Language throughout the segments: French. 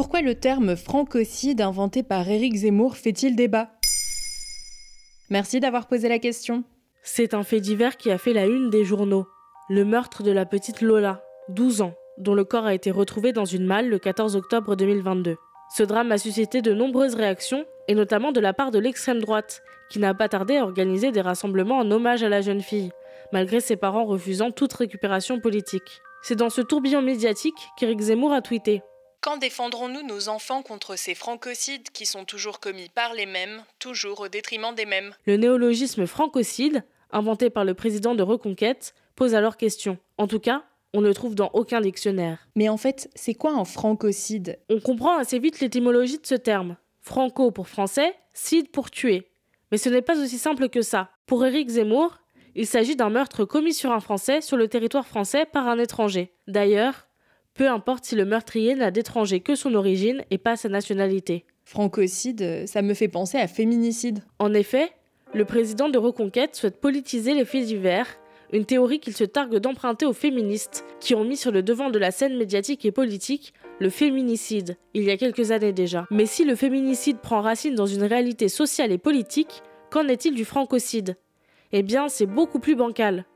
Pourquoi le terme francocide inventé par Éric Zemmour fait-il débat? Merci d'avoir posé la question. C'est un fait divers qui a fait la une des journaux. Le meurtre de la petite Lola, 12 ans, dont le corps a été retrouvé dans une malle le 14 octobre 2022. Ce drame a suscité de nombreuses réactions, et notamment de la part de l'extrême droite, qui n'a pas tardé à organiser des rassemblements en hommage à la jeune fille, malgré ses parents refusant toute récupération politique. C'est dans ce tourbillon médiatique qu'Éric Zemmour a tweeté quand défendrons-nous nos enfants contre ces francocides qui sont toujours commis par les mêmes, toujours au détriment des mêmes? Le néologisme francocide, inventé par le président de Reconquête, pose alors question. En tout cas, on ne trouve dans aucun dictionnaire. Mais en fait, c'est quoi un francocide? On comprend assez vite l'étymologie de ce terme. Franco pour français, cide pour tuer. Mais ce n'est pas aussi simple que ça. Pour Éric Zemmour, il s'agit d'un meurtre commis sur un Français sur le territoire français par un étranger. D'ailleurs, peu importe si le meurtrier n'a d'étranger que son origine et pas sa nationalité. Francocide, ça me fait penser à féminicide. En effet, le président de Reconquête souhaite politiser les faits divers, une théorie qu'il se targue d'emprunter aux féministes, qui ont mis sur le devant de la scène médiatique et politique le féminicide, il y a quelques années déjà. Mais si le féminicide prend racine dans une réalité sociale et politique, qu'en est-il du francocide? Eh bien, c'est beaucoup plus bancal.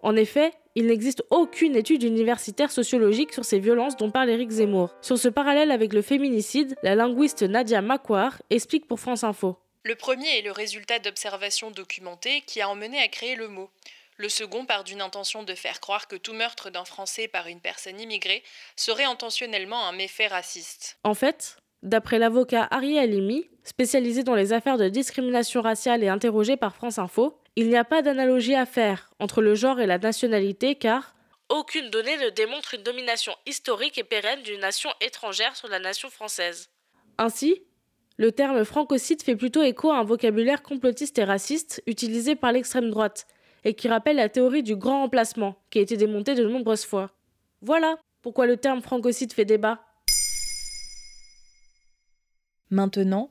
En effet, il n'existe aucune étude universitaire sociologique sur ces violences dont parle Éric Zemmour. Sur ce parallèle avec le féminicide, la linguiste Nadia Makwar explique pour France Info. Le premier est le résultat d'observations documentées qui a emmené à créer le mot. Le second part d'une intention de faire croire que tout meurtre d'un Français par une personne immigrée serait intentionnellement un méfait raciste. En fait, d'après l'avocat Ari Alimi, spécialisé dans les affaires de discrimination raciale et interrogé par France Info, il n'y a pas d'analogie à faire entre le genre et la nationalité car aucune donnée ne démontre une domination historique et pérenne d'une nation étrangère sur la nation française. Ainsi, le terme francocide fait plutôt écho à un vocabulaire complotiste et raciste utilisé par l'extrême droite et qui rappelle la théorie du grand emplacement qui a été démontée de nombreuses fois. Voilà pourquoi le terme francocide fait débat. Maintenant,